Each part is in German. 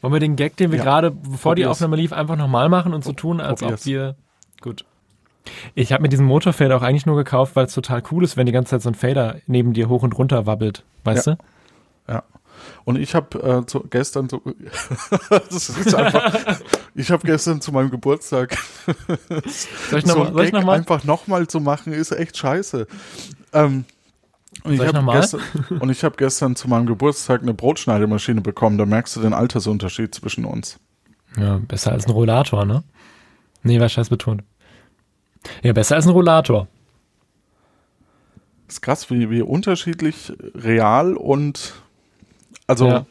Wollen wir den Gag, den wir Ja. gerade, bevor die. Aufnahme lief, einfach nochmal machen und so tun, als ob wir. Gut. Ich habe mir diesen Motorfader auch eigentlich nur gekauft, weil es total cool ist, wenn die ganze Zeit so ein Fader neben dir hoch und runter wabbelt. Weißt Ja. du? Ja. Und ich habe äh, zu, gestern so, das ist einfach, ich habe gestern zu meinem Geburtstag Soll ich so nochmal? soll ich Gag noch mal? einfach nochmal zu machen, ist echt scheiße. Ähm, und ich habe gestern, und ich habe gestern zu meinem Geburtstag eine Brotschneidemaschine bekommen. Da merkst du den Altersunterschied zwischen uns. Ja, besser als ein Rollator, ne? Nee, war scheiß betont. Ja, besser als ein Rollator. ist krass, wie, wie unterschiedlich real und also Ja.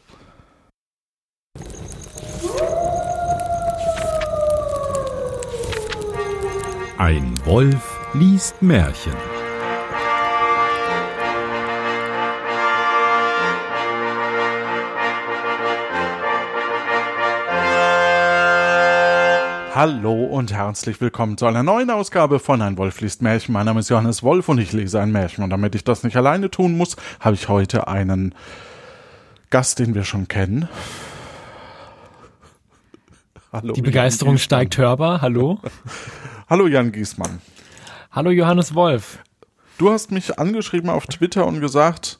Ein Wolf liest Märchen. Hallo und herzlich willkommen zu einer neuen Ausgabe von Ein Wolf liest Märchen. Mein Name ist Johannes Wolf und ich lese ein Märchen. Und damit ich das nicht alleine tun muss, habe ich heute einen Gast, den wir schon kennen. Hallo. Die Jan Begeisterung Giesmann. steigt hörbar. Hallo? Hallo Jan Giesmann. Hallo Johannes Wolf. Du hast mich angeschrieben auf Twitter und gesagt,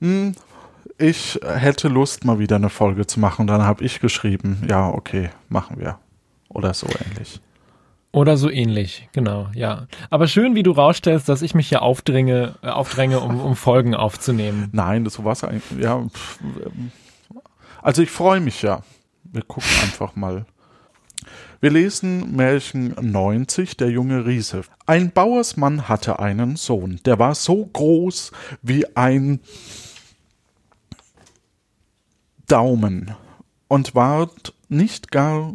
hm, ich hätte Lust, mal wieder eine Folge zu machen. Und dann habe ich geschrieben, ja, okay, machen wir. Oder so ähnlich. Oder so ähnlich, genau, ja. Aber schön, wie du rausstellst, dass ich mich hier aufdränge, äh, aufdränge um, um Folgen aufzunehmen. Nein, das war's eigentlich. Ja, also ich freue mich ja. Wir gucken einfach mal. Wir lesen Märchen 90, der junge Riese. Ein Bauersmann hatte einen Sohn, der war so groß wie ein Daumen und ward nicht gar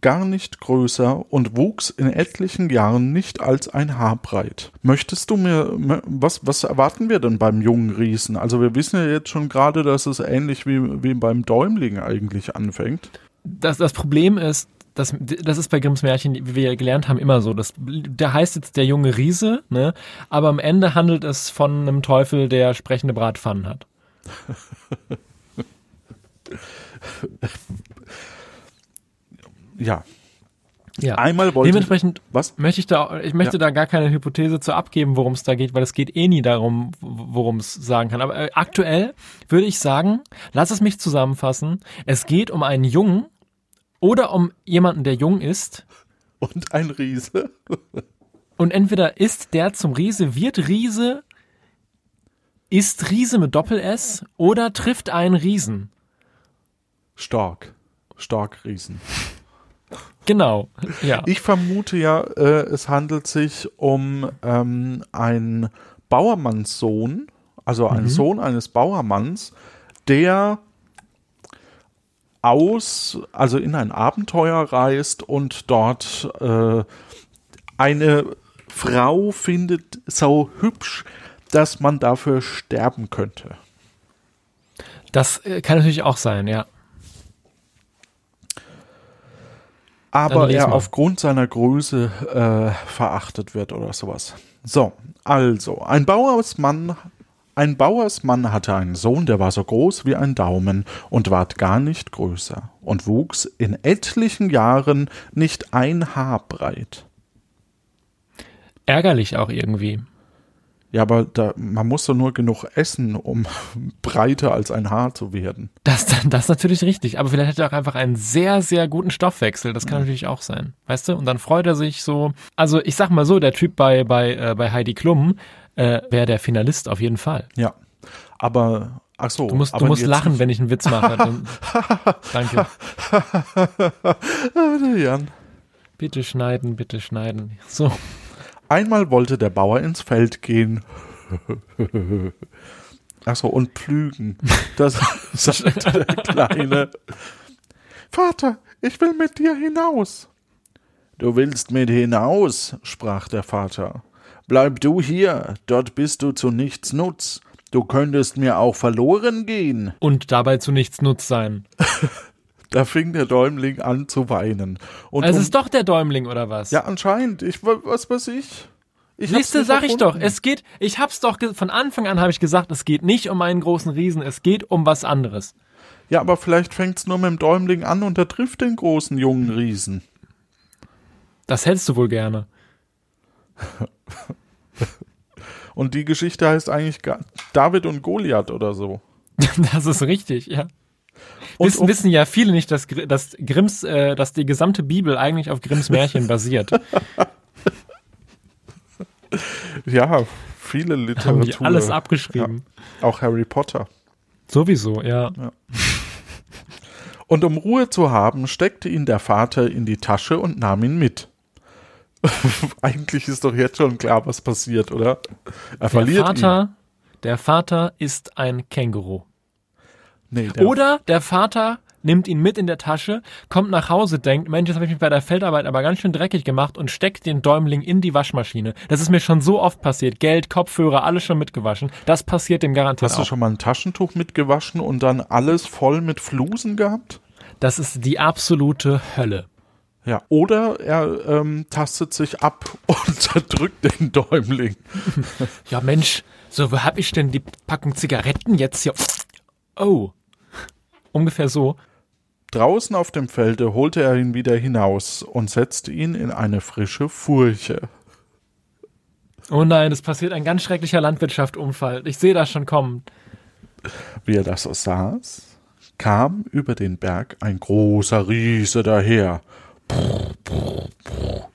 gar nicht größer und wuchs in etlichen Jahren nicht als ein Haar breit. Möchtest du mir, was, was erwarten wir denn beim jungen Riesen? Also wir wissen ja jetzt schon gerade, dass es ähnlich wie, wie beim Däumling eigentlich anfängt. Das, das Problem ist, das, das ist bei Grimms Märchen, wie wir ja gelernt haben, immer so. Das, der heißt jetzt der junge Riese, ne? aber am Ende handelt es von einem Teufel, der sprechende Bratpfannen hat. Ja, Ja. einmal wollte Dementsprechend was? möchte ich da, ich möchte Ja. da gar keine Hypothese zu abgeben, worum es da geht, weil es geht eh nie darum, worum es sagen kann. Aber äh, aktuell würde ich sagen, lass es mich zusammenfassen. Es geht um einen Jungen oder um jemanden, der jung ist. Und ein Riese. Und entweder ist der zum Riese, wird Riese, ist Riese mit Doppel-S oder trifft einen Riesen. Stark. Stark Riesen. Genau, ja. Ich vermute ja, äh, es handelt sich um ähm, einen Bauermannssohn, also einen Sohn eines Bauermanns, der aus, also in ein Abenteuer reist und dort äh, eine Frau findet so hübsch, dass man dafür sterben könnte. Das äh, kann natürlich auch sein, ja. Aber er mal. aufgrund seiner Größe äh, verachtet wird oder sowas. So, also, ein Bauersmann, ein Bauersmann hatte einen Sohn, der war so groß wie ein Daumen und ward gar nicht größer und wuchs in etlichen Jahren nicht ein Haar breit. Ärgerlich auch irgendwie. Ja, aber da, man muss doch nur genug essen, um breiter als ein Haar zu werden. Das, das ist natürlich richtig, aber vielleicht hat er auch einfach einen sehr, sehr guten Stoffwechsel. Das kann natürlich auch sein. Weißt du? Und dann freut er sich so. Also ich sag mal so, der Typ bei, bei, äh, bei Heidi Klum äh, wäre der Finalist auf jeden Fall. Ja, aber ach so. Du musst, du musst lachen, nicht- wenn ich einen Witz mache. Dann, danke. Jan. Bitte schneiden, bitte schneiden. So. Einmal wollte der Bauer ins Feld gehen. Achso, und pflügen. Das sagte der Kleine. Vater, ich will mit dir hinaus. Du willst mit hinaus, sprach der Vater. Bleib du hier, dort bist du zu nichts Nutz. Du könntest mir auch verloren gehen. Und dabei zu nichts Nutz sein. Da fing der Däumling an zu weinen. Und Also es um- ist doch der Däumling, oder was? ja, anscheinend. Ich, was weiß ich? ich Liste sag ich doch. Es geht, ich hab's doch, von Anfang an habe ich gesagt, es geht nicht um einen großen Riesen, es geht um was anderes. Ja, aber vielleicht fängt's nur mit dem Däumling an und er trifft den großen jungen Riesen. Das hättest du wohl gerne. Und die Geschichte heißt eigentlich David und Goliath oder so. Das ist richtig, ja. Und wissen, um- wissen ja viele nicht, dass, dass Grimms, äh, dass die gesamte Bibel eigentlich auf Grimms Märchen basiert. Ja, viele Haben Literatur. die alles abgeschrieben. Auch Harry Potter. Sowieso, ja. Und um Ruhe zu haben, steckte ihn der Vater in die Tasche und nahm ihn mit. Eigentlich ist doch jetzt schon klar, was passiert, oder? Er Der verliert Vater, der Vater ist ein Känguru. Nee, der, Oder der Vater nimmt ihn mit in der Tasche, kommt nach Hause, denkt, Mensch, jetzt habe ich mich bei der Feldarbeit aber ganz schön dreckig gemacht und steckt den Däumling in die Waschmaschine. Das ist mir schon so oft passiert. Geld, Kopfhörer, alles schon mitgewaschen. Das passiert dem garantiert Hast du auch. schon mal ein Taschentuch mitgewaschen und dann alles voll mit Flusen gehabt? Das ist die absolute Hölle. Ja. Oder er ähm, tastet sich ab und zerdrückt den Däumling. Ja, Mensch, so, wo hab ich denn die Packung Zigaretten jetzt hier? Oh. Ungefähr so. Draußen auf dem Felde holte er ihn wieder hinaus und setzte ihn in eine frische Furche. Oh nein, es passiert ein ganz schrecklicher Landwirtschaftsunfall. Ich sehe das schon kommen. Wie er das so saß, kam über den Berg ein großer Riese daher. Brr, brr, brr.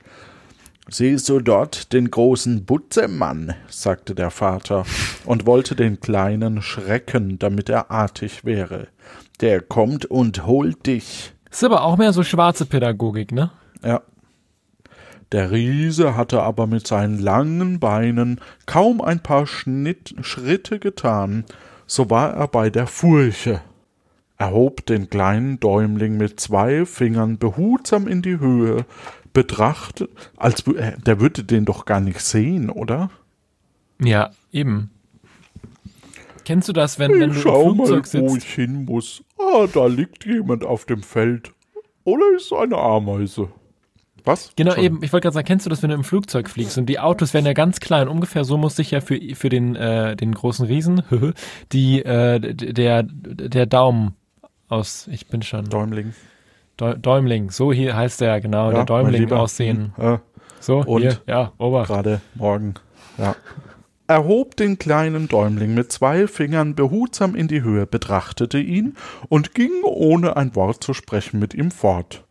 Siehst du dort den großen Butzemann, sagte der Vater und wollte den Kleinen schrecken, damit er artig wäre. Der kommt und holt dich. Ist aber auch mehr so schwarze Pädagogik, ne? Ja. Der Riese hatte aber mit seinen langen Beinen kaum ein paar Schnitt, Schritte getan, so war er bei der Furche. Er hob den kleinen Däumling mit zwei Fingern behutsam in die Höhe, betrachtet, als äh, der würde den doch gar nicht sehen, oder? Ja, eben. Kennst du das, wenn, wenn du im schau mal, Flugzeug wo sitzt? ich hin muss. Ah, da liegt jemand auf dem Feld. Oder ist eine Ameise. Was? Genau, eben. Ich wollte gerade sagen, kennst du das, wenn du im Flugzeug fliegst und die Autos werden ja ganz klein. Ungefähr so muss sich ja für, für den, äh, den großen Riesen, die, äh, der, der Daumen aus, ich bin schon, Däumling. Däu- Däumling, so hier heißt der, genau, Ja, der Däumling aussehen. Äh, So, Und? hier, ja, Ober. gerade morgen. Ja. Er hob den kleinen Däumling mit zwei Fingern behutsam in die Höhe, betrachtete ihn und ging ohne ein Wort zu sprechen mit ihm fort.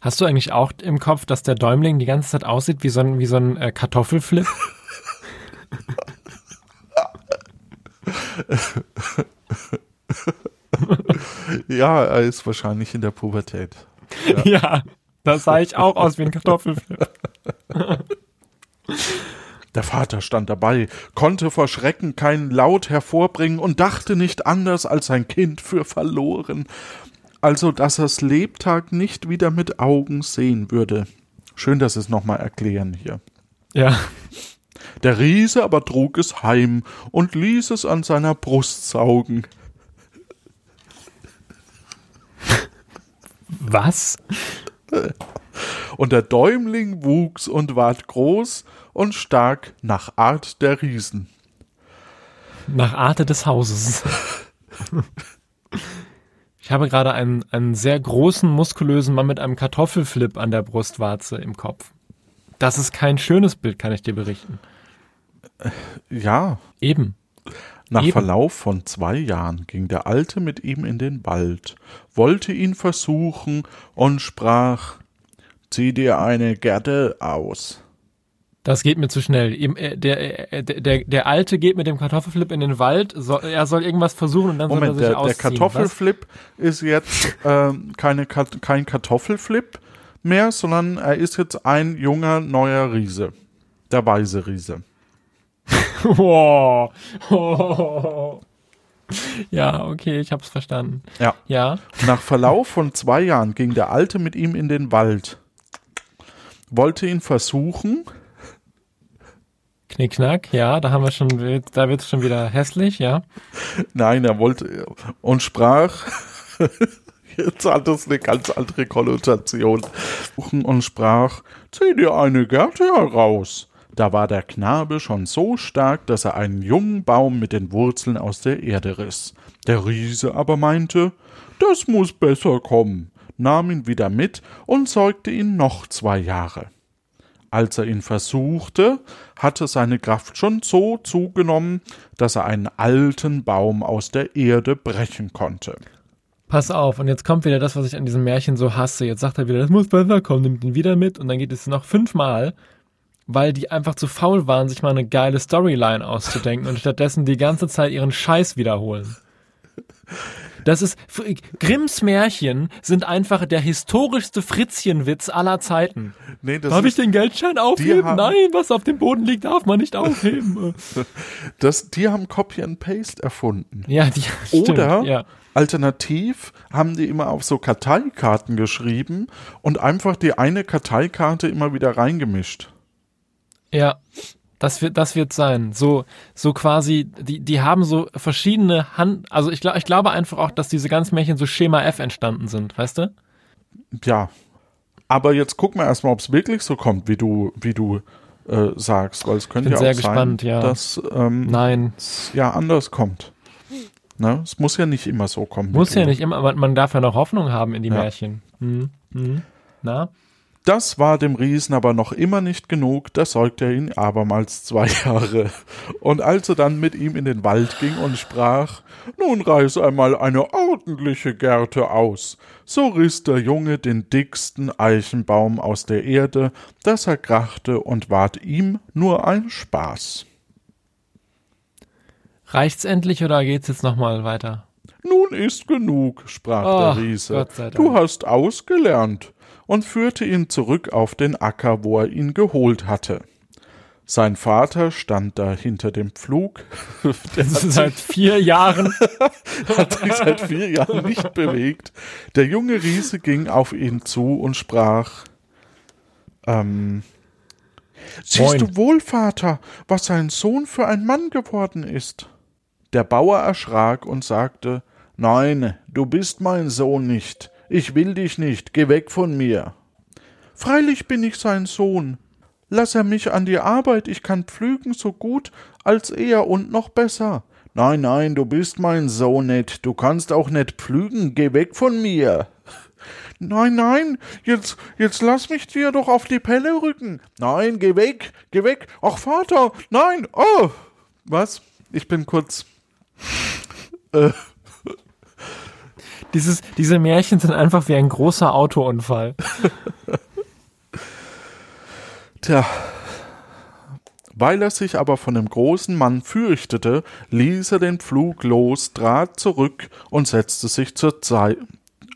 Hast du eigentlich auch im Kopf, dass der Däumling die ganze Zeit aussieht wie so ein, wie so ein äh, Kartoffelflip? Ja, er ist wahrscheinlich in der Pubertät. ja, da sah ich auch aus wie ein Kartoffelflip. Der Vater stand dabei, konnte vor Schrecken keinen Laut hervorbringen und dachte nicht anders als sein Kind für verloren, also dass er's Lebtag nicht wieder mit Augen sehen würde. Schön, dass Sie es nochmal erklären hier. Ja, Der Riese aber trug es heim und ließ es an seiner Brust saugen. was? Und der Däumling wuchs und ward groß und stark nach Art der Riesen. Nach Arte des Hauses. Ich habe gerade einen, einen sehr großen, muskulösen Mann mit einem Kartoffelflip an der Brustwarze im Kopf. Das ist kein schönes Bild, kann ich dir berichten. Ja, Eben. nach Eben. Verlauf von zwei Jahren ging der Alte mit ihm in den Wald, wollte ihn versuchen und sprach, zieh dir eine Gerte aus. Das geht mir zu schnell. Äh, Der, äh, der, der, der Alte geht mit dem Kartoffelflip in den Wald, er soll irgendwas versuchen und dann Moment, soll er sich der, der ausziehen. Kartoffelflip ist jetzt ähm, keine, kein Kartoffelflip mehr, sondern er ist jetzt ein junger, neuer Riese. Der weise Riese. Was? Wow. Ja, okay, ich hab's verstanden. Ja. Ja. Nach Verlauf von zwei Jahren ging der Alte mit ihm in den Wald, wollte ihn versuchen, Knickknack, ja, da haben wir schon, da wird's schon wieder hässlich, ja. nein, er wollte und sprach, jetzt hat das eine ganz andere Konnotation, und sprach, zieh dir eine Gerte heraus. Da war der Knabe schon so stark, dass er einen jungen Baum mit den Wurzeln aus der Erde riss. Der Riese aber meinte, das muss besser kommen, nahm ihn wieder mit und säugte ihn noch zwei Jahre. Als er ihn versuchte, hatte seine Kraft schon so zugenommen, dass er einen alten Baum aus der Erde brechen konnte. Pass auf, und jetzt kommt wieder das, was ich an diesem Märchen so hasse. Jetzt sagt er wieder, das muss besser kommen, nimmt ihn wieder mit und dann geht es noch fünfmal, weil die einfach zu faul waren, sich mal eine geile Storyline auszudenken und stattdessen die ganze Zeit ihren Scheiß wiederholen. Das ist, Grimms Märchen sind einfach der historischste Fritzchenwitz aller Zeiten. Nee, Darf ich den Geldschein aufheben? haben- Nein, was auf dem Boden liegt, darf man nicht aufheben. das, die haben Copy and Paste erfunden. ja, die, stimmt, Oder ja. alternativ haben die immer auf so Karteikarten geschrieben und einfach die eine Karteikarte immer wieder reingemischt. Ja, das wird, das wird sein. So, so quasi, die, die haben so verschiedene Hand, also ich glaube, ich glaube einfach auch, dass diese ganzen Märchen so Schema F entstanden sind, weißt du? Ja. Aber jetzt gucken wir erstmal, ob es wirklich so kommt, wie du, wie du äh, sagst, weil es könnte bin ja auch sehr sein, gespannt, ja. dass ähm, Nein, es ja anders kommt. Ne? Es muss ja nicht immer so kommen. muss du. ja nicht immer, man, man darf ja noch Hoffnung haben in die Ja. Märchen. Hm, hm. Na? Das war dem Riesen aber noch immer nicht genug, da säugte er ihn abermals zwei Jahre. Und als er dann mit ihm in den Wald ging und sprach, nun reiß einmal eine ordentliche Gerte aus, so riss der Junge den dicksten Eichenbaum aus der Erde, dass er krachte und ward ihm nur ein Spaß. Reicht's endlich oder geht's jetzt nochmal weiter? Nun ist genug, sprach Ach, der Riese. Du hast ausgelernt und führte ihn zurück auf den Acker, wo er ihn geholt hatte. Sein Vater stand da hinter dem Pflug. Der hat Seit vier Jahren. hat sich seit vier Jahren nicht bewegt. Der junge Riese ging auf ihn zu und sprach, ähm, Siehst du wohl, Vater, was sein Sohn für ein Mann geworden ist? Der Bauer erschrak und sagte, Nein, du bist mein Sohn nicht. Ich will dich nicht. Geh weg von mir. Freilich bin ich sein Sohn. Lass er mich an die Arbeit, ich kann pflügen so gut als er und noch besser. Nein, nein, du bist mein Sohn nicht, du kannst auch nicht pflügen, geh weg von mir. Nein, nein, jetzt, jetzt lass mich dir doch auf die Pelle rücken. Nein, geh weg, geh weg. Ach, Vater, nein, oh. Was? Ich bin kurz. Äh, Dieses, diese Märchen sind einfach wie ein großer Autounfall. Tja. Weil er sich aber von dem großen Mann fürchtete, ließ er den Pflug los, trat zurück und setzte sich zur Zei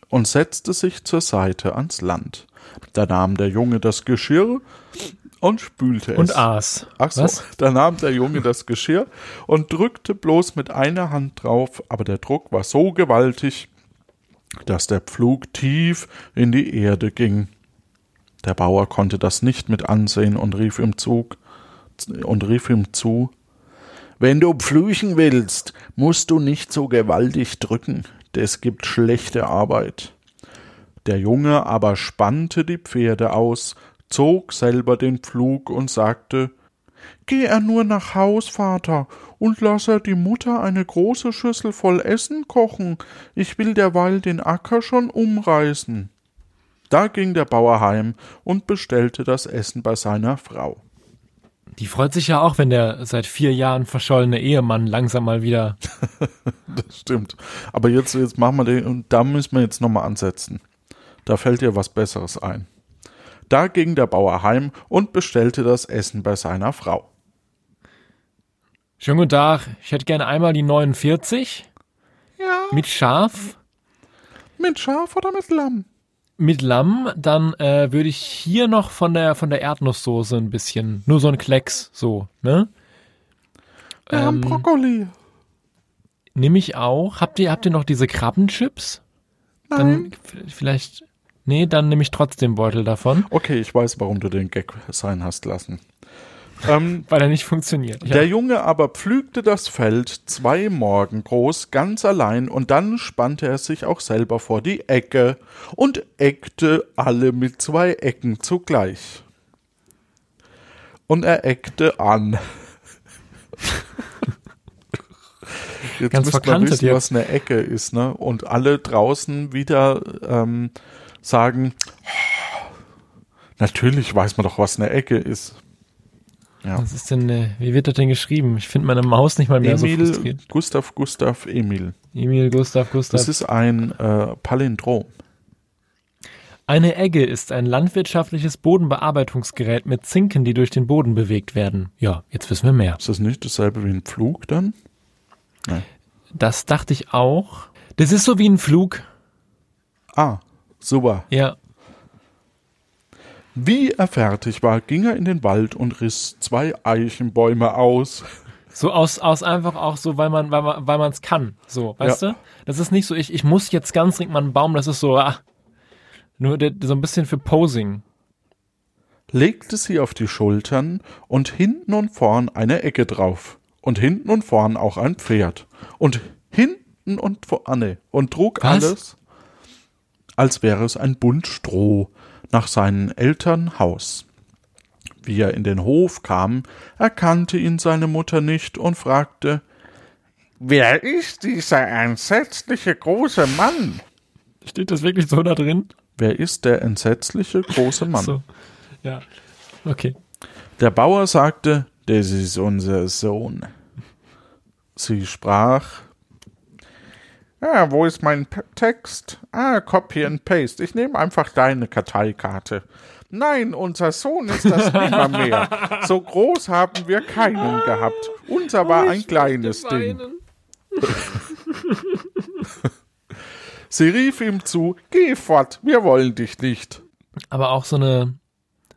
und setzte sich zur Seite ans Land. Da nahm der Junge das Geschirr und spülte es. Und aß. Ach so, Was? da nahm der Junge das Geschirr und drückte bloß mit einer Hand drauf, aber der Druck war so gewaltig, dass der Pflug tief in die Erde ging. Der Bauer konnte das nicht mit ansehen und rief ihm zu, und rief ihm zu, wenn du pflüchen willst, musst du nicht so gewaltig drücken, das gibt schlechte Arbeit. Der Junge aber spannte die Pferde aus, zog selber den Pflug und sagte Geh er nur nach Haus, Vater, und lass er die Mutter eine große Schüssel voll Essen kochen, ich will derweil den Acker schon umreißen. Da ging der Bauer heim und bestellte das Essen bei seiner Frau. Die freut sich ja auch, wenn der seit vier Jahren verschollene Ehemann langsam mal wieder. Das stimmt. Aber jetzt, jetzt machen wir den, und da müssen wir jetzt nochmal ansetzen. Da fällt dir was Besseres ein. Da ging der Bauer heim und bestellte das Essen bei seiner Frau. Schönen guten Tag. Ich hätte gerne einmal die 49 Ja, mit Schaf, mit Schaf oder mit Lamm? mit Lamm. Dann äh, würde ich hier noch von der von der Erdnusssoße ein bisschen, nur so ein Klecks, so, ne? Wir haben Ähm, Brokkoli. Nehme ich auch. Habt ihr habt ihr noch diese Krabbenchips? Nein. Dann vielleicht. Nee, dann nehme ich trotzdem Beutel davon, Okay, ich weiß, warum du den Gag sein hast lassen. Ähm, weil er nicht funktioniert. Ja. Der Junge aber pflügte das Feld zwei Morgen groß, ganz allein, und dann spannte er sich auch selber vor die Ecke und eckte alle mit zwei Ecken zugleich. Und er eckte an. Jetzt Ganz müsste man wissen, jetzt. was eine Ecke ist, ne? Und alle draußen wieder ähm, sagen, natürlich weiß man doch, was eine Ecke ist. Ja. Was ist denn, äh, wie wird das denn geschrieben? Ich finde meine Maus nicht mal mehr so Emil, frustriert. Gustav, Gustav, Emil. Emil, Gustav, Gustav. Das ist ein äh, Palindrom. Eine Egge ist ein landwirtschaftliches Bodenbearbeitungsgerät mit Zinken, die durch den Boden bewegt werden. Ja, jetzt wissen wir mehr. Ist das nicht dasselbe wie ein Pflug dann? Das dachte ich auch. Das ist so wie ein Flug. Ah, super. Ja. Wie er fertig war, ging er in den Wald und riss zwei Eichenbäume aus. So aus, aus einfach auch so, weil man, weil man, weil man es kann. So, weißt Ja. du? Das ist nicht so, ich, ich muss jetzt ganz dringend mal einen Baum, das ist so, ah, nur der, so ein bisschen für Posing. legte sie auf die Schultern und hinten und vorn eine Ecke drauf. Und hinten und vorn auch ein Pferd. Und hinten und vorne. Und trug Was? alles, als wäre es ein Bund Stroh, nach seinen Eltern Haus. Wie er in den Hof kam, erkannte ihn seine Mutter nicht und fragte, Wer ist dieser entsetzliche große Mann? Steht das wirklich so da drin? Wer ist der entsetzliche große Mann? So. Ja. Okay. Der Bauer sagte, das ist unser Sohn. Sie sprach, ja, wo ist mein P Text? Ah, Copy and Paste. Ich nehme einfach deine Karteikarte. Nein, unser Sohn ist das nimmer mehr. So groß haben wir keinen gehabt. Unser war ein kleines Ding. Sie rief ihm zu, geh fort, wir wollen dich nicht. Aber auch so eine,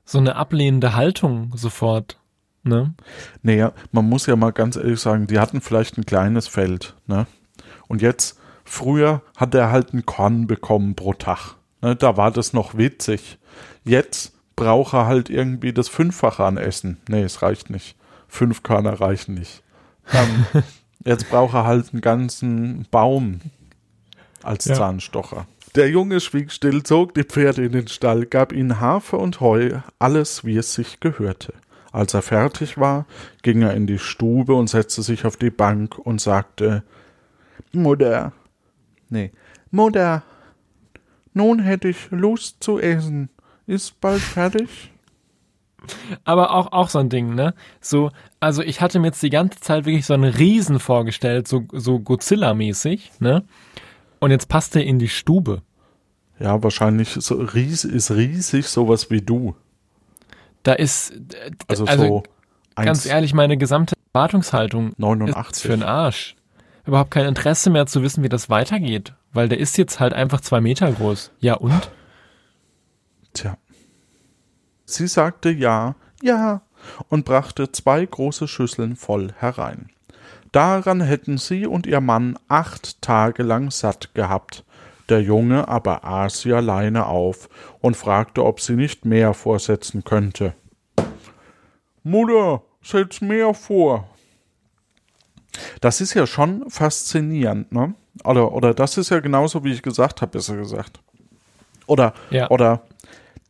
so eine ablehnende Haltung sofort. Ne? Naja, man muss ja mal ganz ehrlich sagen, die hatten vielleicht ein kleines Feld, ne? Und jetzt, früher hat er halt ein Korn bekommen pro Tag. Ne? Da war das noch witzig. Jetzt braucht er halt irgendwie das Fünffache an Essen. Nee, es reicht nicht. Fünf Körner reichen nicht. Ähm, jetzt braucht er halt einen ganzen Baum als Ja. Zahnstocher. Der Junge schwieg still, zog die Pferde in den Stall, gab ihnen Hafer und Heu, alles wie es sich gehörte. Als er fertig war, ging er in die Stube und setzte sich auf die Bank und sagte Mutter. Nee. Mutter. Nun hätte ich Lust zu essen. Ist bald fertig? Aber auch, auch so ein Ding, ne? So, also ich hatte mir jetzt die ganze Zeit wirklich so einen Riesen vorgestellt, so, so Godzilla-mäßig, ne? Und jetzt passt er in die Stube. Ja, wahrscheinlich so ries ist riesig sowas wie du. Da ist, Also, also so ganz ehrlich, meine gesamte Erwartungshaltung ist 89. für den Arsch. Überhaupt kein Interesse mehr zu wissen, wie das weitergeht. Weil der ist jetzt halt einfach zwei Meter groß. Ja, und? Tja. Sie sagte ja, ja und brachte zwei große Schüsseln voll herein. Daran hätten sie und ihr Mann acht Tage lang satt gehabt. Der Junge aber aß sie alleine auf und fragte, ob sie nicht mehr vorsetzen könnte. Mutter, setz mehr vor. Das ist ja schon faszinierend, ne? Oder, oder das ist ja genauso, wie ich gesagt habe, besser gesagt. Oder, Ja. oder,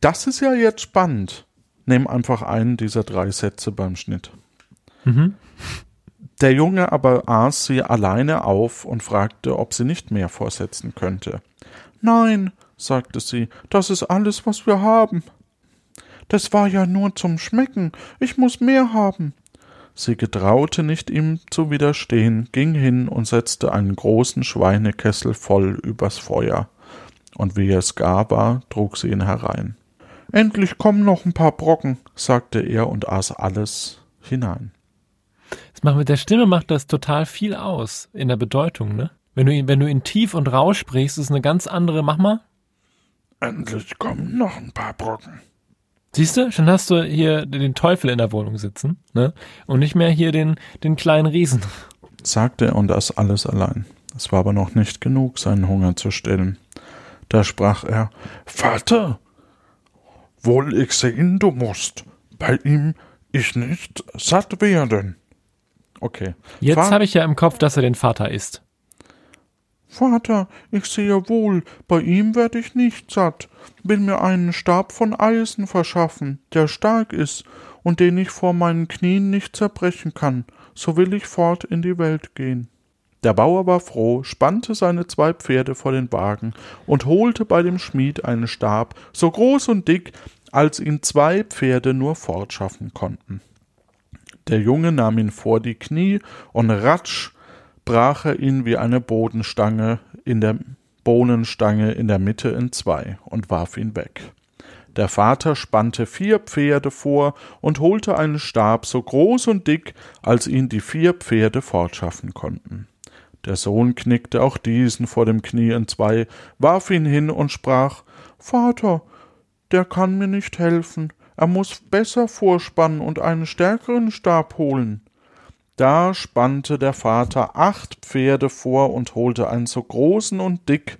das ist ja jetzt spannend. Nimm einfach einen dieser drei Sätze beim Schnitt. Der Junge aber aß sie alleine auf und fragte, ob sie nicht mehr vorsetzen könnte. Nein, sagte sie, das ist alles, was wir haben. Das war ja nur zum Schmecken, ich muss mehr haben. Sie getraute nicht, ihm zu widerstehen, ging hin und setzte einen großen Schweinekessel voll übers Feuer. Und wie es gar war, trug sie ihn herein. Endlich kommen noch ein paar Brocken, sagte er und aß alles hinein. Das macht mit der Stimme macht das total viel aus in der Bedeutung, ne? Wenn du ihn, wenn du ihn tief und rau sprichst, ist eine ganz andere, mach mal. Endlich kommen noch ein paar Brocken. Siehst du, schon hast du hier den Teufel in der Wohnung sitzen, ne? Und nicht mehr hier den, den kleinen Riesen. sagte er und aß alles allein. Es war aber noch nicht genug, seinen Hunger zu stillen. Da sprach er, Vater, wohl ich sehen, du musst, bei ihm ich nicht satt werden. Okay. Jetzt habe ich ja im Kopf, dass er den Vater ist. Vater, ich sehe wohl, bei ihm werd ich nicht satt, will mir einen Stab von Eisen verschaffen, der stark ist und den ich vor meinen Knien nicht zerbrechen kann, so will ich fort in die Welt gehen. Der Bauer war froh, spannte seine zwei Pferde vor den Wagen und holte bei dem Schmied einen Stab, so groß und dick, als ihn zwei Pferde nur fortschaffen konnten. Der Junge nahm ihn vor die Knie und ratsch brach er ihn wie eine Bodenstange in der Bohnenstange in der Mitte in zwei und warf ihn weg. Der Vater spannte vier Pferde vor und holte einen Stab so groß und dick, als ihn die vier Pferde fortschaffen konnten. Der Sohn knickte auch diesen vor dem Knie entzwei, warf ihn hin und sprach Vater, der kann mir nicht helfen, er muss besser vorspannen und einen stärkeren Stab holen. Da spannte der Vater acht Pferde vor und holte einen so großen und dick,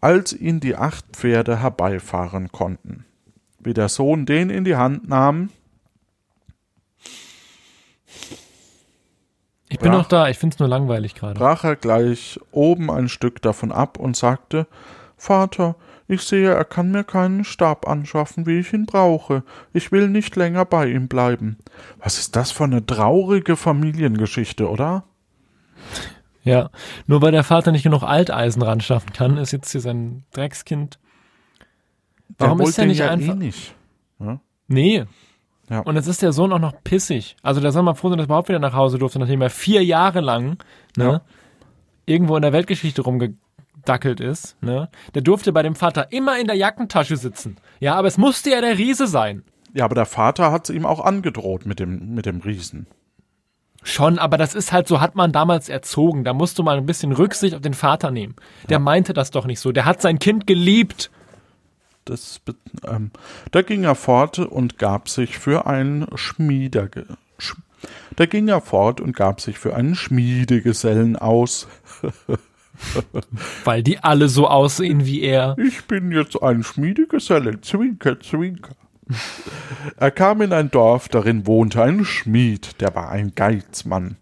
als ihn die acht Pferde herbeifahren konnten. Wie der Sohn den in die Hand nahm, Ich bin Brach- noch da, ich find's nur langweilig gerade. brach er gleich oben ein Stück davon ab und sagte Vater, ich sehe, er kann mir keinen Stab anschaffen, wie ich ihn brauche. Ich will nicht länger bei ihm bleiben. Was ist das für eine traurige Familiengeschichte, oder? Ja, nur weil der Vater nicht genug Alteisen ran schaffen kann, ist jetzt hier sein Dreckskind. Warum Der ist er nicht ja einfach? Eh nicht. Ja? Nee. Ja. Und jetzt ist der Sohn auch noch pissig. Also der soll mal froh sein, dass er überhaupt wieder nach Hause durfte, nachdem er vier Jahre lang ne, Ja. irgendwo in der Weltgeschichte rumgedackelt ist. Ne. Der durfte bei dem Vater immer in der Jackentasche sitzen. Ja, aber es musste ja der Riese sein. Ja, aber der Vater hat ihm auch angedroht mit dem, mit dem Riesen. Schon, aber das ist halt so, hat man damals erzogen. Da musst du mal ein bisschen Rücksicht auf den Vater nehmen. Der meinte das doch nicht so. Der hat sein Kind geliebt. Das, ähm, da ging er fort und gab sich für einen Schmieder, sch, da ging er fort und gab sich für einen Schmiedegesellen aus. Weil die alle so aussehen wie er. Ich bin jetzt ein Schmiedegeselle, zwinker, zwinker. Er kam in ein Dorf, darin wohnte ein Schmied, der war ein Geizmann,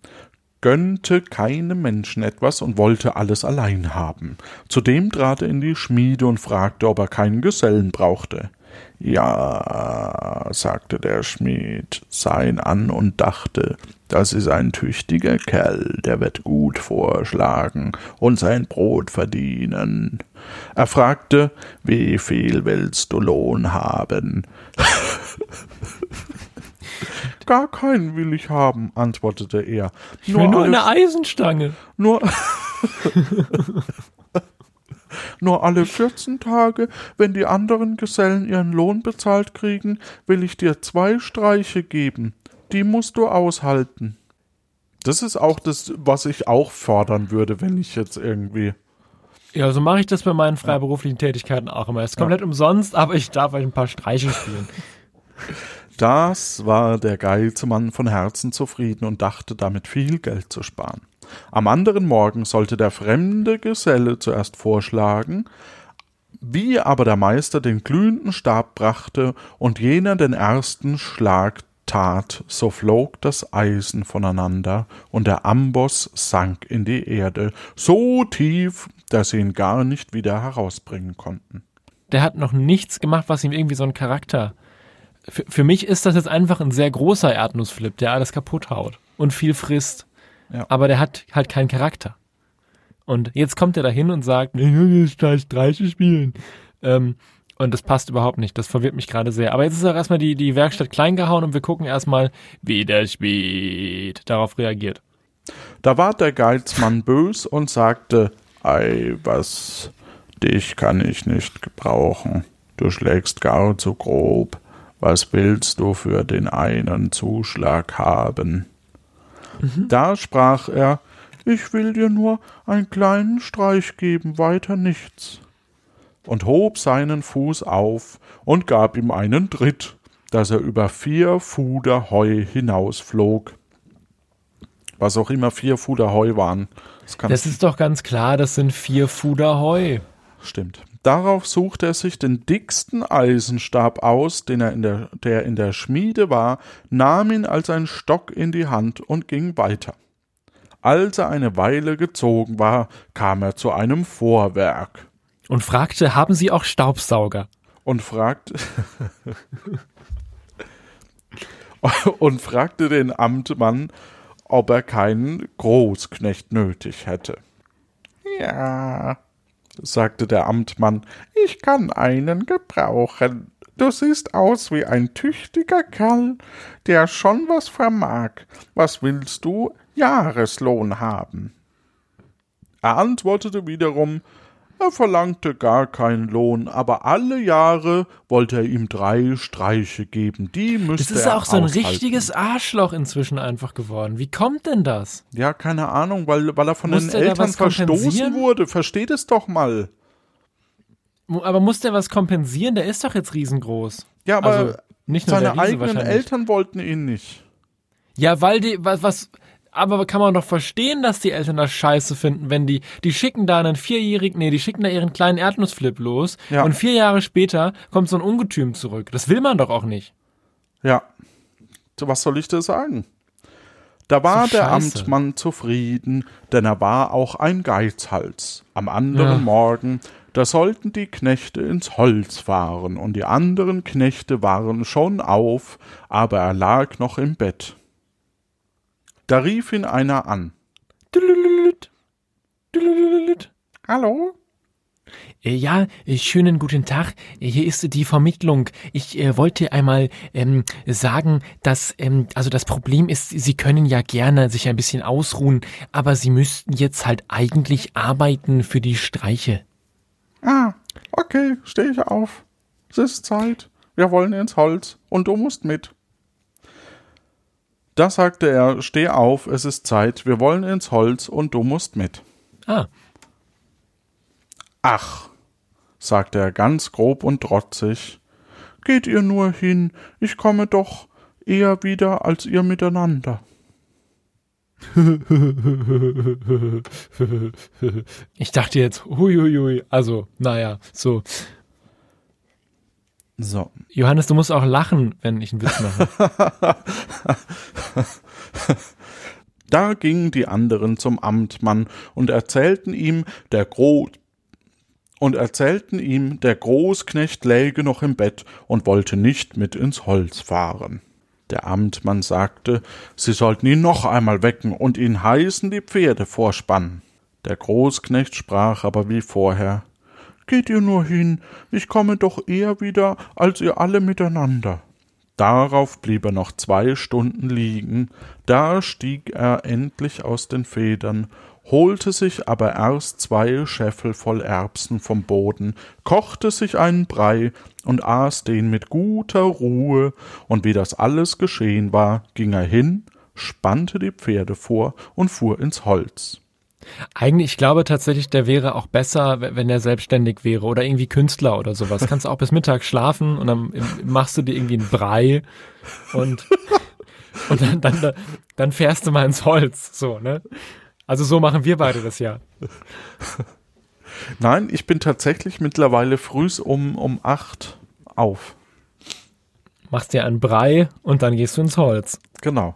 gönnte keinem Menschen etwas und wollte alles allein haben. Zudem trat er in die Schmiede und fragte, ob er keinen Gesellen brauchte. Ja, sagte der Schmied, sah ihn an und dachte, das ist ein tüchtiger Kerl, der wird gut vorschlagen und sein Brot verdienen. Er fragte, wie viel willst du Lohn haben? Gar keinen will ich haben, antwortete er. Ich will nur alle- eine Eisenstange. nur, nur alle 14 Tage, wenn die anderen Gesellen ihren Lohn bezahlt kriegen, will ich dir zwei Streiche geben. Die musst du aushalten. Das ist auch das, was ich auch fordern würde, wenn ich jetzt irgendwie. Ja, so mache ich das bei meinen freiberuflichen Tätigkeiten auch immer. Es ist komplett umsonst, aber ich darf euch ein paar Streiche spielen. Das war der Geizmann von Herzen zufrieden und dachte damit viel Geld zu sparen. Am anderen Morgen sollte der fremde Geselle zuerst vorschlagen, wie aber der Meister den glühenden Stab brachte und jener den ersten Schlag tat, so flog das Eisen voneinander und der Amboss sank in die Erde, so tief, dass sie ihn gar nicht wieder herausbringen konnten. Der hat noch nichts gemacht, was ihm irgendwie so einen Charakter. Für, für mich ist das jetzt einfach ein sehr großer Erdnussflip, der alles kaputt haut und viel frisst. Ja. Aber der hat halt keinen Charakter. Und jetzt kommt er dahin und sagt, Streiche spielen. Ähm, und das passt überhaupt nicht. Das verwirrt mich gerade sehr. Aber jetzt ist auch erstmal die, die Werkstatt klein gehauen und wir gucken erstmal, wie der Schmied darauf reagiert. Da ward der Geizmann bös und sagte, Ei, was, dich kann ich nicht gebrauchen. Du schlägst gar zu grob. Was willst du für den einen Zuschlag haben? Da sprach er, ich will dir nur einen kleinen Streich geben, weiter nichts. Und hob seinen Fuß auf und gab ihm einen Tritt, dass er über vier Fuder Heu hinausflog. Was auch immer vier Fuder Heu waren. Das Das ist doch ganz klar, das sind vier Fuder Heu. Stimmt. Darauf suchte er sich den dicksten Eisenstab aus, den er in der, der in der Schmiede war, nahm ihn als ein Stock in die Hand und ging weiter. Als er eine Weile gezogen war, kam er zu einem Vorwerk Und fragte, haben Sie auch Staubsauger? und fragte und fragte den Amtmann, ob er keinen Großknecht nötig hätte. Ja, sagte der Amtmann, ich kann einen gebrauchen. Du siehst aus wie ein tüchtiger Kerl, der schon was vermag. Was willst du Jahreslohn haben? Er antwortete wiederum, er verlangte gar keinen Lohn, aber alle Jahre wollte er ihm drei Streiche geben. Die müsste Das ist er auch so ein aushalten. richtiges Arschloch inzwischen einfach geworden. Wie kommt denn das? Ja, keine Ahnung, weil, weil er von Muss den da Eltern verstoßen wurde. Versteht es doch mal. Aber muss der was kompensieren? Der ist doch jetzt riesengroß. Ja, aber Also, nicht nur seine eigenen. Eltern wollten ihn nicht. Ja, weil die, was, was, aber kann man doch verstehen, dass die Eltern das scheiße finden, wenn die, die schicken da einen vierjährigen, nee, die schicken da ihren kleinen Erdnussflip los Ja. und vier Jahre später kommt so ein Ungetüm zurück. Das will man doch auch nicht. Ja. Was soll ich dir sagen? Da war So der. Amtmann zufrieden, denn er war auch ein Geizhals. Am anderen Ja. Morgen, da sollten die Knechte ins Holz fahren, und die anderen Knechte waren schon auf, aber er lag noch im Bett. Da rief ihn einer an. Hallo? Äh, Ja, äh, schönen guten Tag. Äh, Hier ist die Vermittlung. Ich äh, wollte einmal ähm, sagen, dass ähm, also das Problem ist, Sie können ja gerne sich ein bisschen ausruhen, aber Sie müssten jetzt halt eigentlich arbeiten für die Streiche. Ah, okay, stehe ich auf. Es ist Zeit. Wir wollen ins Holz und du musst mit. Da sagte er, steh auf, es ist Zeit, wir wollen ins Holz und du musst mit. Ah, Ach, sagte er ganz grob und trotzig, geht ihr nur hin, ich komme doch eher wieder als ihr miteinander. ich dachte jetzt, huiuiui, also, naja, so. So, Johannes, du musst auch lachen, wenn ich einen Witz mache. Da gingen die anderen zum Amtmann und erzählten ihm, der Gro und erzählten ihm, der Großknecht läge noch im Bett und wollte nicht mit ins Holz fahren. Der Amtmann sagte, sie sollten ihn noch einmal wecken und ihn heißen die Pferde vorspannen. Der Großknecht sprach aber wie vorher, Geht ihr nur hin, ich komme doch eher wieder als ihr alle miteinander. Darauf blieb er noch zwei Stunden liegen, da stieg er endlich aus den Federn, holte sich aber erst zwei Scheffel voll Erbsen vom Boden, kochte sich einen Brei und aß den mit guter Ruhe, und wie das alles geschehen war, ging er hin, spannte die Pferde vor und fuhr ins Holz. Eigentlich, ich glaube tatsächlich, der wäre auch besser, wenn er selbstständig wäre oder irgendwie Künstler oder sowas. Kannst auch bis Mittag schlafen und dann machst du dir irgendwie einen Brei und, und dann, dann, dann fährst du mal ins Holz, so, ne? Also so machen wir beide das ja. Nein, ich bin tatsächlich mittlerweile frühs um, um acht auf. Machst dir einen Brei und dann gehst du ins Holz. Genau.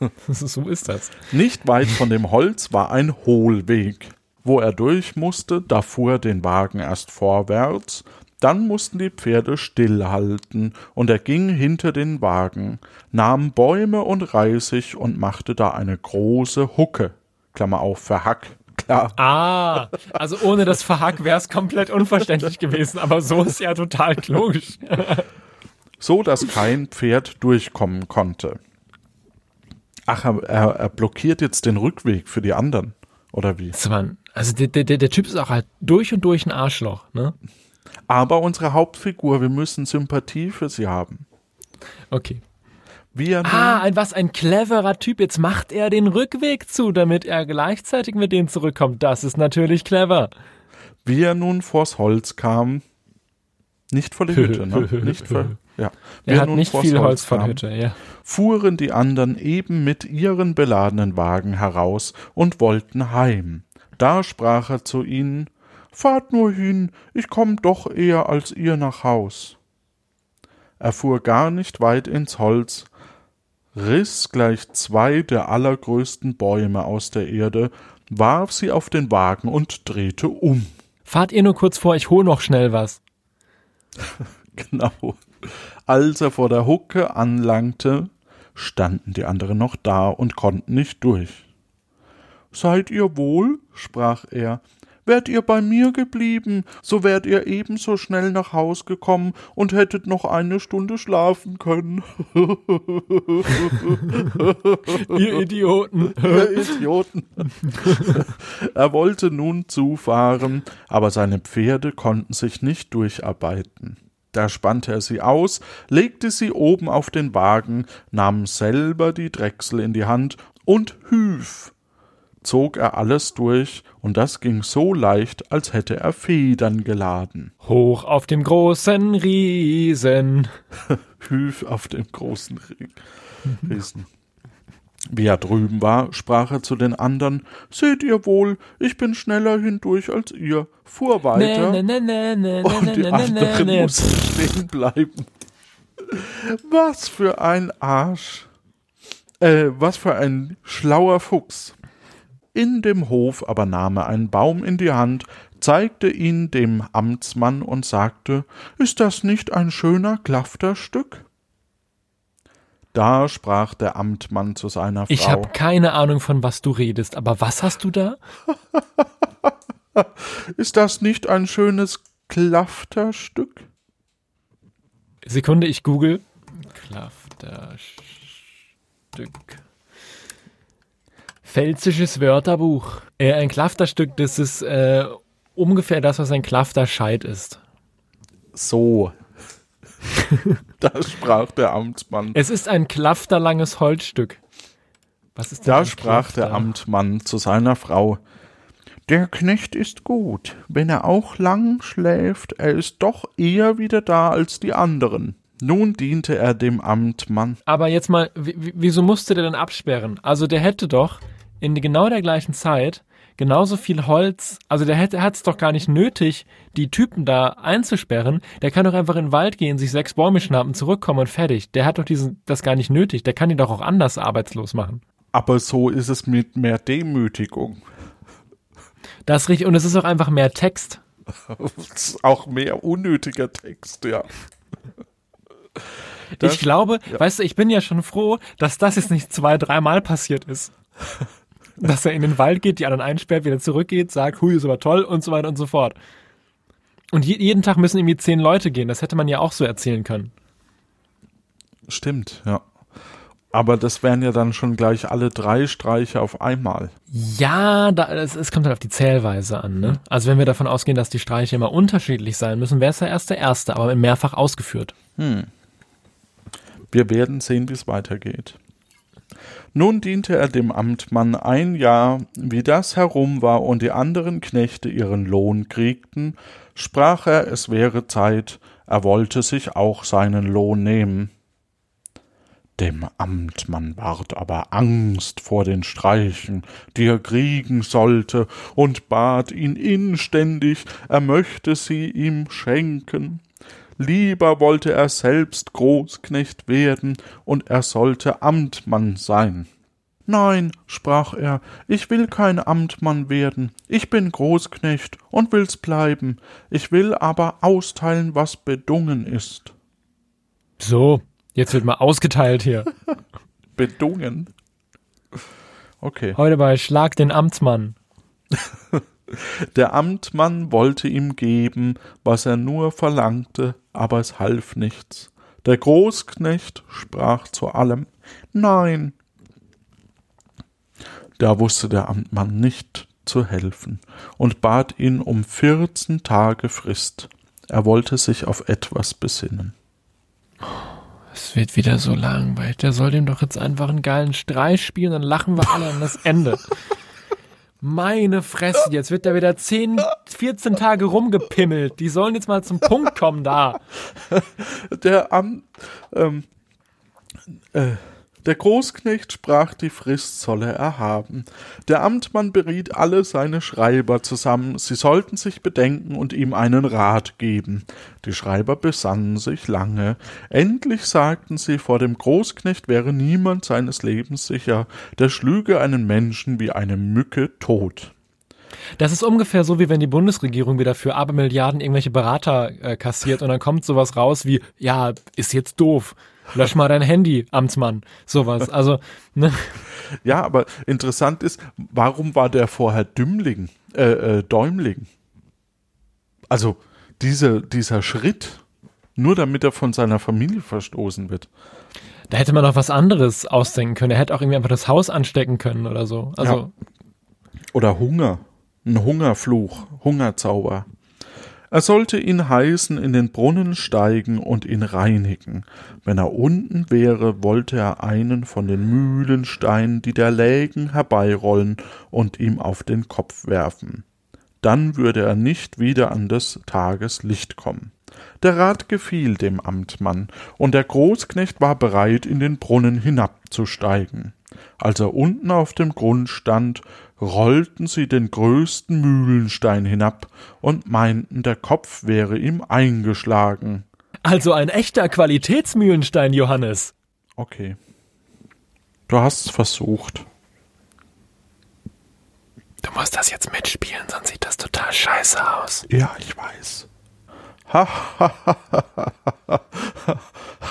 So ist das. Nicht weit von dem Holz war ein Hohlweg. Wo er durch musste, da fuhr den Wagen erst vorwärts, dann mussten die Pferde stillhalten, und er ging hinter den Wagen, nahm Bäume und Reisig und machte da eine große Hucke. Klammer auf, Verhack. Klar. Ah, also ohne das Verhack wäre es komplett unverständlich gewesen, aber so ist ja total logisch. so dass kein Pferd durchkommen konnte. Ach, er, er, er blockiert jetzt den Rückweg für die anderen, oder wie? Also der, der, der Typ ist auch halt durch und durch ein Arschloch, ne? Aber unsere Hauptfigur, wir müssen Sympathie für sie haben. Okay. Ah, ein, was ein cleverer Typ. Jetzt macht er den Rückweg zu, damit er gleichzeitig mit denen zurückkommt. Das ist natürlich clever. wie er nun vors Holz kam, nicht vor die Hütte, ne? Nicht vor, ja. Er hat nun nicht viel Holz von Hütte, ja. fuhren die anderen eben mit ihren beladenen Wagen heraus und wollten heim. Da sprach er zu ihnen, Fahrt nur hin, ich komm doch eher als ihr nach Haus. Er fuhr gar nicht weit ins Holz, riß gleich zwei der allergrößten Bäume aus der Erde, warf sie auf den Wagen und drehte um. Fahrt ihr nur kurz vor, ich hol noch schnell was. Genau. Als er vor der Hucke anlangte, standen die anderen noch da und konnten nicht durch. Seid ihr wohl? sprach er. Wärt ihr bei mir geblieben, so wärt ihr ebenso schnell nach Haus gekommen und hättet noch eine Stunde schlafen können. Ihr Idioten. Ihr Idioten. er wollte nun zufahren, aber seine Pferde konnten sich nicht durcharbeiten. Da spannte er sie aus, legte sie oben auf den Wagen, nahm selber die Drechsel in die Hand und hüf zog er alles durch, und das ging so leicht, als hätte er Federn geladen. Hoch auf dem großen Riesen. Hüf auf dem großen Riesen. Wie er drüben war, sprach er zu den anderen, Seht ihr wohl, ich bin schneller hindurch als ihr. Fuhr weiter, Nee, nee, nee, nee, und nee, die nee, anderen nee, nee. mussten stehen bleiben. Was für ein Arsch. Äh, was für ein schlauer Fuchs. In dem Hof aber nahm er einen Baum in die Hand, zeigte ihn dem Amtsmann und sagte, Ist das nicht ein schöner Klafterstück? Da sprach der Amtmann zu seiner Frau. Ich habe keine Ahnung, von was du redest, aber was hast du da? Ist das nicht ein schönes Klafterstück? Sekunde, ich google. Klafterstück. Pfälzisches Wörterbuch. Äh, ein Klafterstück, das ist äh, ungefähr das, was ein Klafterscheit ist. So. da sprach der Amtmann. Es ist ein klafterlanges Holzstück. Was ist Da sprach der Klafter? Amtmann zu seiner Frau Der Knecht ist gut, wenn er auch lang schläft, er ist doch eher wieder da als die anderen. Nun diente er dem Amtmann. Aber jetzt mal, wie- wie- wieso musste der denn absperren? Also der hätte doch in genau der gleichen Zeit genauso viel Holz, also der hätte hat es doch gar nicht nötig, die Typen da einzusperren. Der kann doch einfach in den Wald gehen, sich sechs Bäume schnappen, zurückkommen und fertig. Der hat doch diesen, das gar nicht nötig. Der kann die doch auch anders arbeitslos machen. Aber so ist es mit mehr Demütigung. Das ist richtig. Und es ist auch einfach mehr Text. Auch mehr unnötiger Text, ja. Das- ich glaube, weißt du, ich bin ja schon froh, dass das jetzt nicht zwei, dreimal passiert ist. Dass er in den Wald geht, die anderen einsperrt, wieder zurückgeht, sagt, hui, ist aber toll und so weiter und so fort. Und je, jeden Tag müssen irgendwie zehn Leute gehen. Das hätte man ja auch so erzählen können. Stimmt, ja. Aber das wären ja dann schon gleich alle drei Streiche auf einmal. Ja, da, es, es kommt halt auf die Zählweise an. Ne? Also wenn wir davon ausgehen, dass die Streiche immer unterschiedlich sein müssen, wäre es ja erst der erste, aber mehrfach ausgeführt. Wir werden sehen, wie es weitergeht. Nun diente er dem Amtmann ein Jahr, wie das herum war und die anderen Knechte ihren Lohn kriegten, sprach er, es wäre Zeit, er wollte sich auch seinen Lohn nehmen. Dem Amtmann ward aber Angst vor den Streichen, die er kriegen sollte, und bat ihn inständig, er möchte sie ihm schenken. Lieber wollte er selbst Großknecht werden, und er sollte Amtmann sein. Nein, sprach er, ich will kein Amtmann werden, ich bin Großknecht und will's bleiben, ich will aber austeilen, was bedungen ist. So, jetzt wird mal ausgeteilt hier. Bedungen? Okay. Heute bei Schlag den Amtsmann. Der Amtmann wollte ihm geben, was er nur verlangte, aber es half nichts. Der Großknecht sprach zu allem Nein. Da wusste der Amtmann nicht zu helfen und bat ihn um vierzehn Tage Frist. Er wollte sich auf etwas besinnen. Es wird wieder so langweilig. Der soll dem doch jetzt einfach einen geilen Streich spielen, dann lachen wir alle an das Ende. Meine Fresse, jetzt wird da wieder 10, 14 Tage rumgepimmelt. Die sollen jetzt mal zum Punkt kommen da. Der Am ähm, äh, der Großknecht sprach, die Frist solle er haben. Der Amtmann beriet alle seine Schreiber zusammen, sie sollten sich bedenken und ihm einen Rat geben. Die Schreiber besannen sich lange. Endlich sagten sie, vor dem Großknecht wäre niemand seines Lebens sicher, der schlüge einen Menschen wie eine Mücke tot. Das ist ungefähr so, wie wenn die Bundesregierung wieder für Abermilliarden irgendwelche Berater äh, kassiert und dann kommt sowas raus wie, ja, ist jetzt doof. Lösch mal dein Handy, Amtsmann. Sowas. Also, ne? Ja, aber interessant ist, warum war der vorher Dümmling, äh, äh, Däumling? Also, diese, dieser Schritt, nur damit er von seiner Familie verstoßen wird. Da hätte man noch was anderes ausdenken können. Er hätte auch irgendwie einfach das Haus anstecken können oder so. Also, Ja. Oder Hunger. Ein Hungerfluch, Hungerzauber. Er sollte ihn heißen, in den Brunnen steigen und ihn reinigen. Wenn er unten wäre, wollte er einen von den Mühlensteinen, die da lägen, herbeirollen und ihm auf den Kopf werfen. Dann würde er nicht wieder an des Tages Licht kommen. Der Rat gefiel dem Amtmann, und der Großknecht war bereit, in den Brunnen hinabzusteigen. Als er unten auf dem Grund stand, rollten sie den größten Mühlenstein hinab und meinten, der Kopf wäre ihm eingeschlagen. also ein echter Qualitätsmühlenstein, Johannes. Okay. Du hast es versucht. Du musst das jetzt mitspielen, sonst sieht das total scheiße aus. Ja, ich weiß. Ha, ha, ha, ha, ha,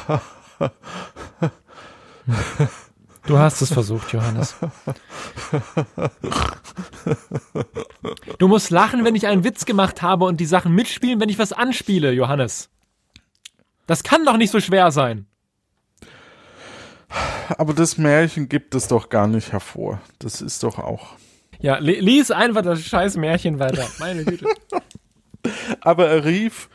ha, ha. Du hast es versucht, Johannes. Du musst lachen, wenn ich einen Witz gemacht habe und die Sachen mitspielen, wenn ich was anspiele, Johannes. Das kann doch nicht so schwer sein. Aber das Märchen gibt es doch gar nicht hervor. Das ist doch auch. Ja, li lies einfach das scheiß Märchen weiter. Meine Güte. Aber er rief,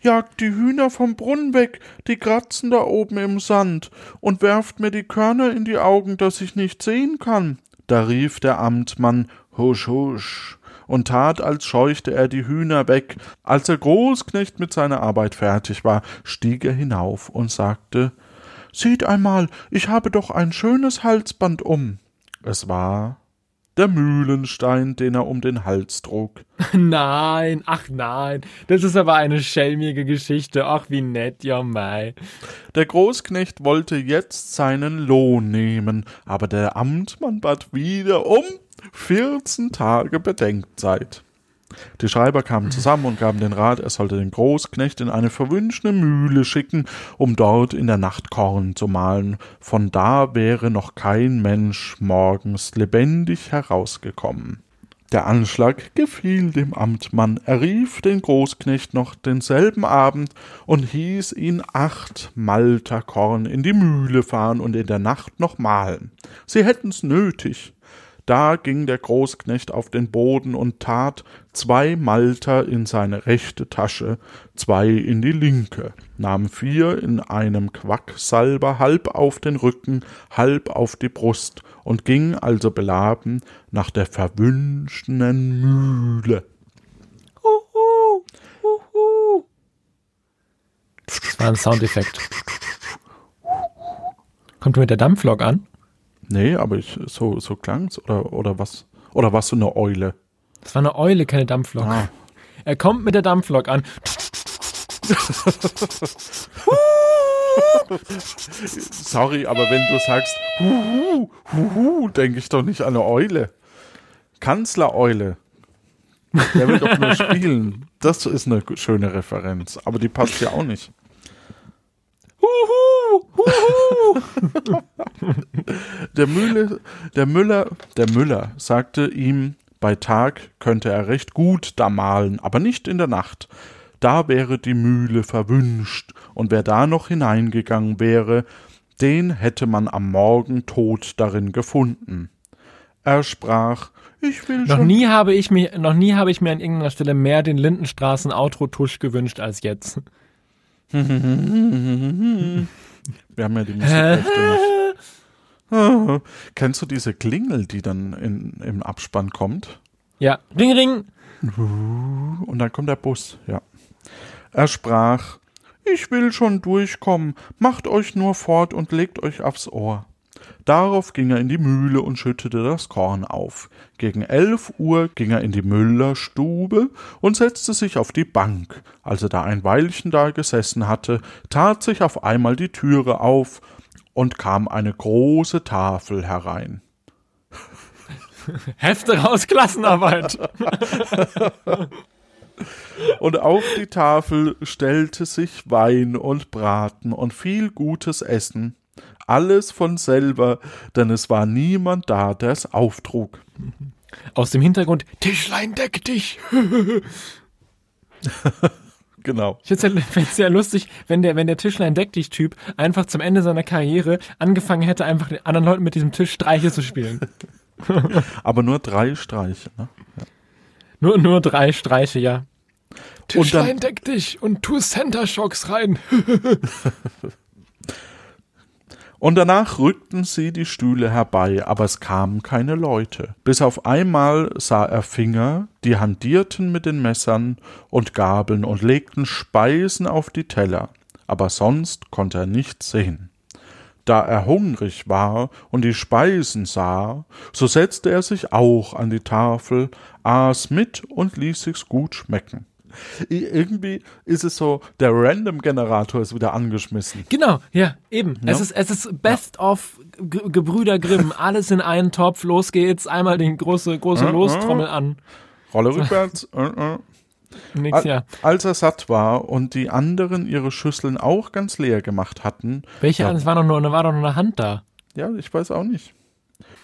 Jagt die Hühner vom Brunnen weg, die kratzen da oben im Sand, und werft mir die Körner in die Augen, dass ich nicht sehen kann. Da rief der Amtmann, Husch, husch, und tat, als scheuchte er die Hühner weg. Als der Großknecht mit seiner Arbeit fertig war, stieg er hinauf und sagte, Seht einmal, ich habe doch ein schönes Halsband um. Es war der Mühlenstein, den er um den Hals trug. Nein, ach nein. Das ist aber eine schelmige Geschichte. Ach, wie nett, ja mei. Der Großknecht wollte jetzt seinen Lohn nehmen, aber der Amtmann bat wieder um vierzehn Tage Bedenkzeit. Die Schreiber kamen zusammen und gaben den Rat, er sollte den Großknecht in eine verwünschene Mühle schicken, um dort in der Nacht Korn zu mahlen. Von da wäre noch kein Mensch morgens lebendig herausgekommen. Der Anschlag gefiel dem Amtmann. Er rief den Großknecht noch denselben Abend und hieß ihn acht Malter Korn in die Mühle fahren und in der Nacht noch mahlen. Sie hätten's nötig. Da ging der Großknecht auf den Boden und tat zwei Malter in seine rechte Tasche, zwei in die linke, nahm vier in einem Quacksalber halb auf den Rücken, halb auf die Brust und ging also beladen nach der verwünschten Mühle. Huhu, huhu. Das war ein Soundeffekt. Kommt mit der Dampflok an? Nee, aber ich, so, so klang's, oder, oder was? Oder was so eine Eule? Das war eine Eule, keine Dampflok. Ah. Er kommt mit der Dampflok an. Sorry, aber wenn du sagst, huhu, huhu, denke ich doch nicht an eine Eule. Kanzlereule. Der will doch nur spielen. Das ist eine schöne Referenz, aber die passt ja auch nicht. Huhu, huhu. Der Mühle, der Müller, der Müller sagte ihm, bei Tag könnte er recht gut da mahlen, aber nicht in der Nacht. Da wäre die Mühle verwünscht, und wer da noch hineingegangen wäre, den hätte man am Morgen tot darin gefunden. Er sprach, ich will Noch schon nie habe ich mir, noch nie habe ich mir an irgendeiner Stelle mehr den Lindenstraßen Outro-Tusch gewünscht als jetzt. Wir haben ja die Musikrechte nicht. Kennst du diese Klingel, die dann in, im Abspann kommt? Ja, Ring, Ring. Und dann kommt der Bus, ja. Er sprach, ich will schon durchkommen, macht euch nur fort und legt euch aufs Ohr. Darauf ging er in die Mühle und schüttete das Korn auf. Gegen elf Uhr ging er in die Müllerstube und setzte sich auf die Bank. Als er da ein Weilchen da gesessen hatte, tat sich auf einmal die Türe auf und kam eine große Tafel herein. Hefte raus, Klassenarbeit. Und auf die Tafel stellte sich Wein und Braten und viel gutes Essen. Alles von selber, denn es war niemand da, der es auftrug. Aus dem Hintergrund, Tischlein, deck dich. Genau. Ich fände es ja lustig, wenn der, wenn der Tischlein deck dich Typ einfach zum Ende seiner Karriere angefangen hätte, einfach den anderen Leuten mit diesem Tisch Streiche zu spielen. Aber nur drei Streiche. Ne? Nur, nur drei Streiche, ja. Und dann- Tischlein deck dich und tu Center Shocks rein. Und danach rückten sie die Stühle herbei, aber es kamen keine Leute. Bis auf einmal sah er Finger, die handierten mit den Messern und Gabeln und legten Speisen auf die Teller, aber sonst konnte er nichts sehen. Da er hungrig war und die Speisen sah, so setzte er sich auch an die Tafel, aß mit und ließ sich's gut schmecken. Irgendwie ist es so, der Random-Generator ist wieder angeschmissen. Genau, ja, eben. Ja. Es ist, es ist Best of G Gebrüder Grimm. Alles in einen Topf. Los geht's. Einmal die große, große Äh, Lostrommel an. Rolle rückwärts. äh, äh. Nix, ja. Als er satt war und die anderen ihre Schüsseln auch ganz leer gemacht hatten, Welche, Ja. es war doch nur, war doch nur eine Hand da. ja, ich weiß auch nicht.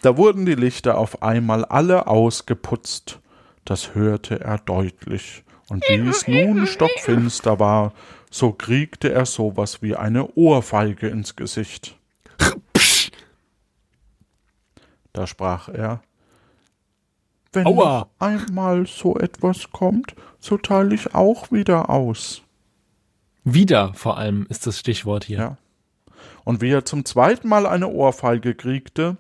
Da wurden die Lichter auf einmal alle ausgeputzt. Das hörte er deutlich. Und wie es nun stockfinster war, so kriegte er sowas wie eine Ohrfeige ins Gesicht. Da sprach er, wenn Aua. noch einmal so etwas kommt, so teile ich auch wieder aus. Wieder vor allem ist das Stichwort hier. Ja. Und wie er zum zweiten Mal eine Ohrfeige kriegte,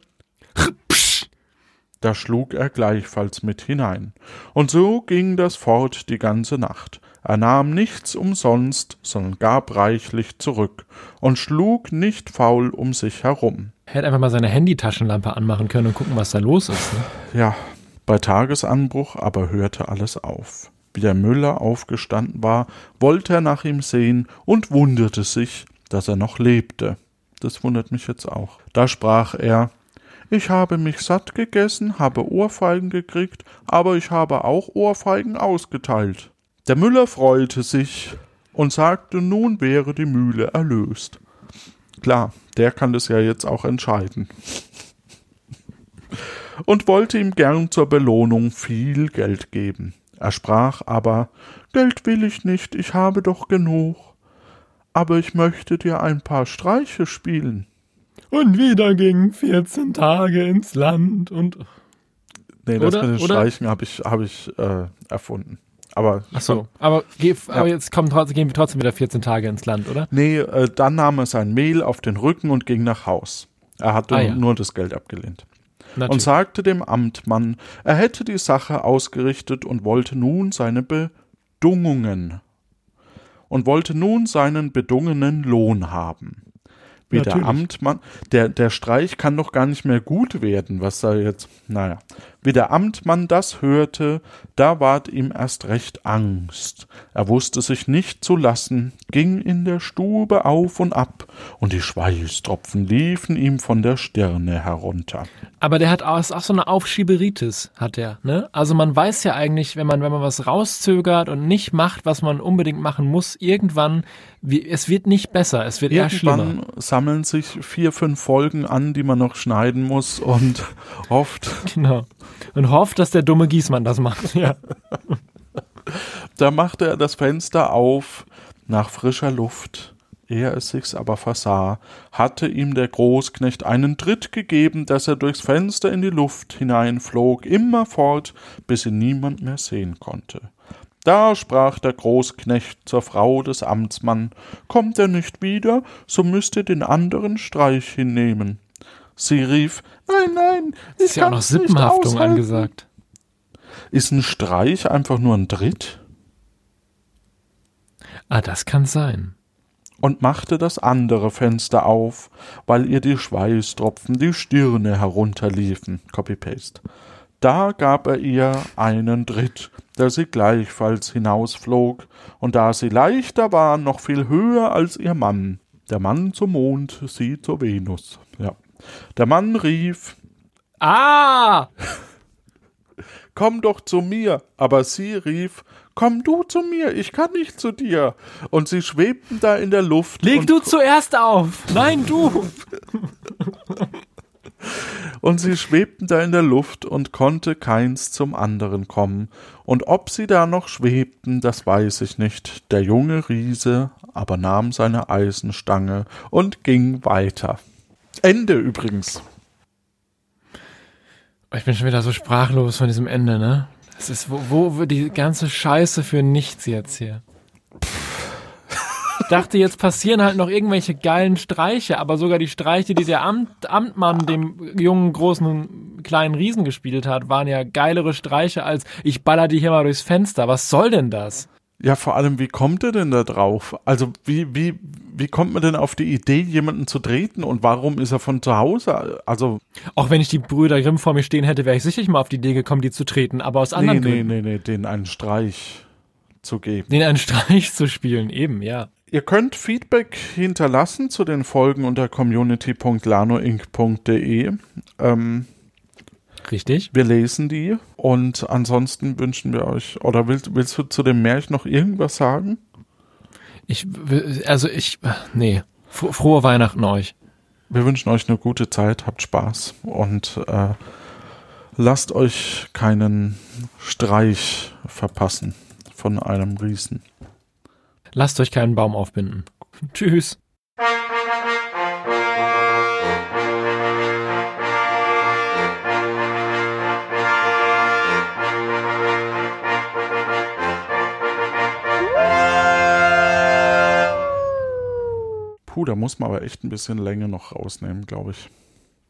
da schlug er gleichfalls mit hinein. Und so ging das fort die ganze Nacht. Er nahm nichts umsonst, sondern gab reichlich zurück und schlug nicht faul um sich herum. Er hätte einfach mal seine Handytaschenlampe anmachen können und gucken, was da los ist. Ne? Ja, bei Tagesanbruch aber hörte alles auf. Wie der Müller aufgestanden war, wollte er nach ihm sehen und wunderte sich, dass er noch lebte. Das wundert mich jetzt auch. Da sprach er Ich habe mich satt gegessen, habe Ohrfeigen gekriegt, aber ich habe auch Ohrfeigen ausgeteilt. Der Müller freute sich und sagte, nun wäre die Mühle erlöst. Klar, der kann das ja jetzt auch entscheiden und wollte ihm gern zur Belohnung viel Geld geben. Er sprach aber Geld will ich nicht, ich habe doch genug. Aber ich möchte dir ein paar Streiche spielen. Und wieder ging 14 Tage ins Land und. Nee, das Oder- mit den Streichen habe ich, hab ich äh, erfunden. Aber Ach so. Aber, aber jetzt kommen trotzdem, gehen wir trotzdem wieder 14 Tage ins Land, oder? nee, äh, dann nahm er sein Mehl auf den Rücken und ging nach Haus. Er hatte Ah, ja. nur das Geld abgelehnt. und Natürlich. sagte dem Amtmann, er hätte die Sache ausgerichtet und wollte nun seine Bedungungen und wollte nun seinen bedungenen Lohn haben. Wie der Natürlich. Amtmann, der, der Streich kann doch gar nicht mehr gut werden, was da jetzt, naja. Wie der Amtmann das hörte, da ward ihm erst recht Angst. Er wusste sich nicht zu lassen, ging in der Stube auf und ab, und die Schweißtropfen liefen ihm von der Stirne herunter. Aber der hat auch, ist auch so eine Aufschieberitis, hat er, ne? Also man weiß ja eigentlich, wenn man, wenn man was rauszögert und nicht macht, was man unbedingt machen muss, irgendwann, wie, es wird nicht besser, es wird eher schlimmer. Irgendwann sammeln sich vier, fünf Folgen an, die man noch schneiden muss und oft, Genau. Und hofft, dass der dumme Gießmann das macht, ja. da machte er das Fenster auf nach frischer Luft. Ehe es sich's aber versah, hatte ihm der Großknecht einen Tritt gegeben, dass er durchs Fenster in die Luft hineinflog, immerfort, bis ihn niemand mehr sehen konnte. Da sprach der Großknecht zur Frau des Amtsmann, kommt er nicht wieder, so müsst ihr den anderen Streich hinnehmen. Sie rief, nein, nein, ich Ist ja auch noch Sippenhaftung angesagt. Ist ein Streich einfach nur ein Tritt? Ah, das kann sein. und machte das andere Fenster auf, weil ihr die Schweißtropfen die Stirne herunterliefen. Copy-Paste. Da gab er ihr einen Tritt, der sie gleichfalls hinausflog, und da sie leichter war, noch viel höher als ihr Mann. Der Mann zum Mond, sie zur Venus. Ja. Der Mann rief, Ah! komm doch zu mir. Aber sie rief, komm du zu mir, ich kann nicht zu dir. Und sie schwebten da in der Luft. Leg du zuerst auf! Nein, du! Und sie schwebten da in der Luft und konnte keins zum anderen kommen. Und ob sie da noch schwebten, das weiß ich nicht. Der junge Riese aber nahm seine Eisenstange und ging weiter. Ende übrigens. Ich bin schon wieder so sprachlos von diesem Ende, ne? Das ist, wo, wo wird die ganze Scheiße für nichts jetzt hier? Ich dachte, jetzt passieren halt noch irgendwelche geilen Streiche, aber sogar die Streiche, die der Amt, Amtmann dem jungen, großen, kleinen Riesen gespielt hat, waren ja geilere Streiche als ich baller die hier mal durchs Fenster. Was soll denn das? Ja, vor allem, wie kommt er denn da drauf? Also, wie, wie, wie kommt man denn auf die Idee, jemanden zu treten und warum ist er von zu Hause? Also. Auch wenn ich die Brüder Grimm vor mir stehen hätte, wäre ich sicherlich mal auf die Idee gekommen, die zu treten, aber aus anderen nee, nee, Gründen. nee, nee, denen einen Streich zu geben. Den einen Streich zu spielen, eben, ja. Ihr könnt Feedback hinterlassen zu den Folgen unter community.lanoinc.de. Ähm, Richtig. wir lesen die und ansonsten wünschen wir euch, oder willst, willst du zu dem Märchen noch irgendwas sagen? Ich, also ich, nee. Fro- Frohe Weihnachten euch. Wir wünschen euch eine gute Zeit, habt Spaß und äh, lasst euch keinen Streich verpassen von einem Riesen. Lasst euch keinen Baum aufbinden. Tschüss. Da muss man aber echt ein bisschen Länge noch rausnehmen, glaube ich.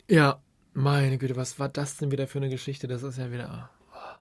Ja, meine Güte, was war das denn wieder für eine Geschichte? Das ist ja wieder.